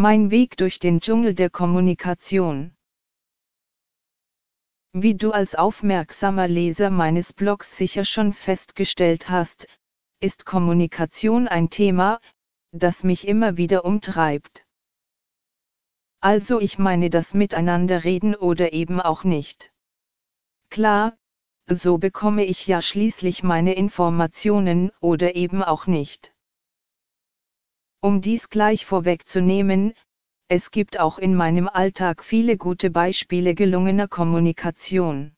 Mein Weg durch den Dschungel der Kommunikation. Wie du als aufmerksamer Leser meines Blogs sicher schon festgestellt hast, ist Kommunikation ein Thema, das mich immer wieder umtreibt. Also ich meine das Miteinanderreden oder eben auch nicht. Klar, so bekomme ich ja schließlich meine Informationen oder eben auch nicht. Um dies gleich vorwegzunehmen, es gibt auch in meinem Alltag viele gute Beispiele gelungener Kommunikation.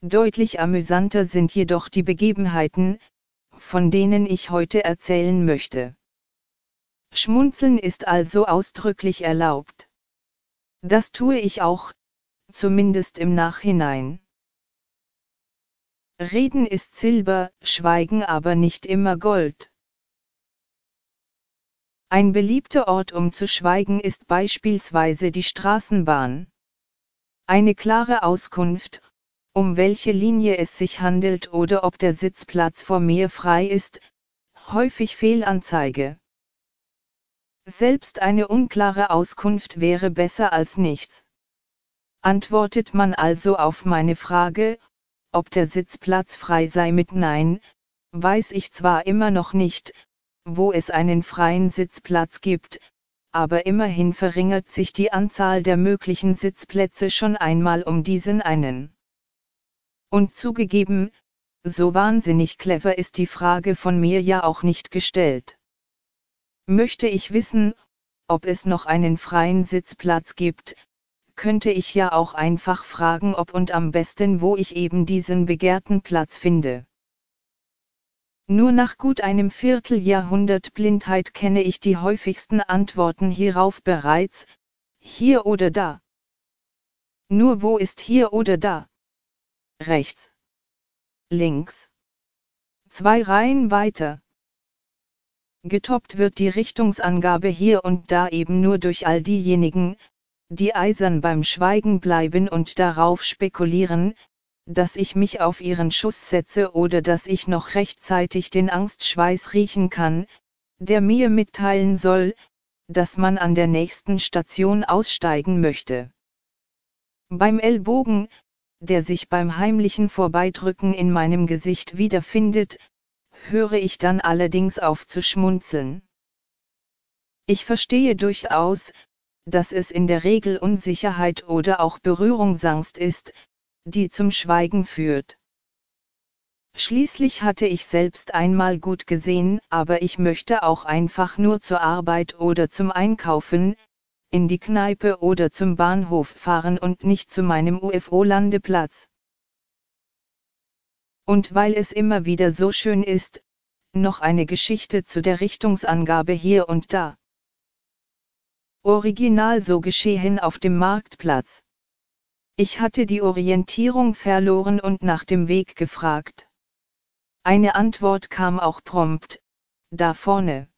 Deutlich amüsanter sind jedoch die Begebenheiten, von denen ich heute erzählen möchte. Schmunzeln ist also ausdrücklich erlaubt. Das tue ich auch, zumindest im Nachhinein. Reden ist Silber, Schweigen aber nicht immer Gold. Ein beliebter Ort um zu schweigen ist beispielsweise die Straßenbahn. Eine klare Auskunft, um welche Linie es sich handelt oder ob der Sitzplatz vor mir frei ist, häufig Fehlanzeige. Selbst eine unklare Auskunft wäre besser als nichts. Antwortet man also auf meine Frage, ob der Sitzplatz frei sei mit Nein, weiß ich zwar immer noch nicht, wo es einen freien Sitzplatz gibt, aber immerhin verringert sich die Anzahl der möglichen Sitzplätze schon einmal um diesen einen. Und zugegeben, so wahnsinnig clever ist die Frage von mir ja auch nicht gestellt. Möchte ich wissen, ob es noch einen freien Sitzplatz gibt, könnte ich ja auch einfach fragen, ob und am besten wo ich eben diesen begehrten Platz finde. Nur nach gut einem Vierteljahrhundert Blindheit kenne ich die häufigsten Antworten hierauf bereits, hier oder da. Nur wo ist hier oder da? Rechts. Links. Zwei Reihen weiter. Getoppt wird die Richtungsangabe hier und da eben nur durch all diejenigen, die eisern beim Schweigen bleiben und darauf spekulieren, dass ich mich auf ihren Schuss setze oder dass ich noch rechtzeitig den Angstschweiß riechen kann, der mir mitteilen soll, dass man an der nächsten Station aussteigen möchte. Beim Ellbogen, der sich beim heimlichen Vorbeidrücken in meinem Gesicht wiederfindet, höre ich dann allerdings auf zu schmunzeln. Ich verstehe durchaus, dass es in der Regel Unsicherheit oder auch Berührungsangst ist, die zum Schweigen führt. Schließlich hatte ich selbst einmal gut gesehen, aber ich möchte auch einfach nur zur Arbeit oder zum Einkaufen, in die Kneipe oder zum Bahnhof fahren und nicht zu meinem UFO-Landeplatz. Und weil es immer wieder so schön ist, noch eine Geschichte zu der Richtungsangabe hier und da. Original so geschehen auf dem Marktplatz. Ich hatte die Orientierung verloren und nach dem Weg gefragt. Eine Antwort kam auch prompt, da vorne.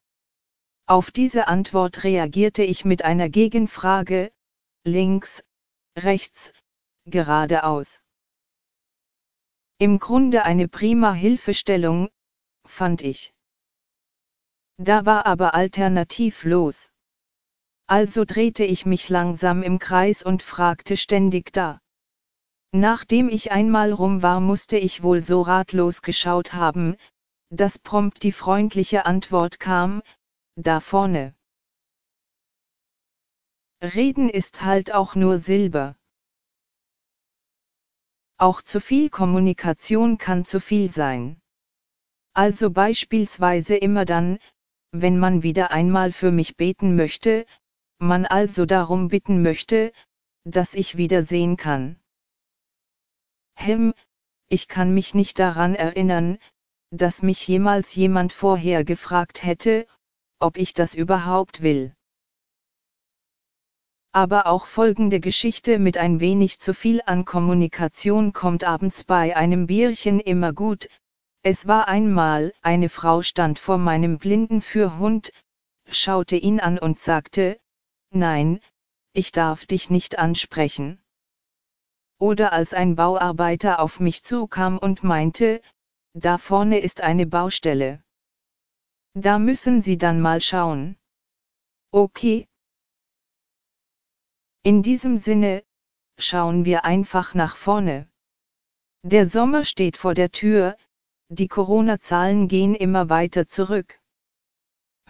Auf diese Antwort reagierte ich mit einer Gegenfrage, links, rechts, geradeaus. Im Grunde eine prima Hilfestellung, fand ich. Da war aber alternativlos. Also drehte ich mich langsam im Kreis und fragte ständig da. Nachdem ich einmal rum war, musste ich wohl so ratlos geschaut haben, dass prompt die freundliche Antwort kam, da vorne. Reden ist halt auch nur Silber. Auch zu viel Kommunikation kann zu viel sein. Also beispielsweise immer dann, wenn man wieder einmal für mich beten möchte, man also darum bitten möchte, dass ich wieder sehen kann. Hem, ich kann mich nicht daran erinnern, dass mich jemals jemand vorher gefragt hätte, ob ich das überhaupt will. Aber auch folgende Geschichte mit ein wenig zu viel an Kommunikation kommt abends bei einem Bierchen immer gut. Es war einmal, eine Frau stand vor meinem blinden Fürhund, schaute ihn an und sagte, Nein, ich darf dich nicht ansprechen. Oder als ein Bauarbeiter auf mich zukam und meinte, da vorne ist eine Baustelle. Da müssen Sie dann mal schauen. Okay. In diesem Sinne, schauen wir einfach nach vorne. Der Sommer steht vor der Tür, die Corona-Zahlen gehen immer weiter zurück.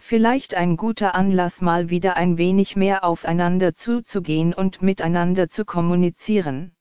Vielleicht ein guter Anlass mal wieder ein wenig mehr aufeinander zuzugehen und miteinander zu kommunizieren.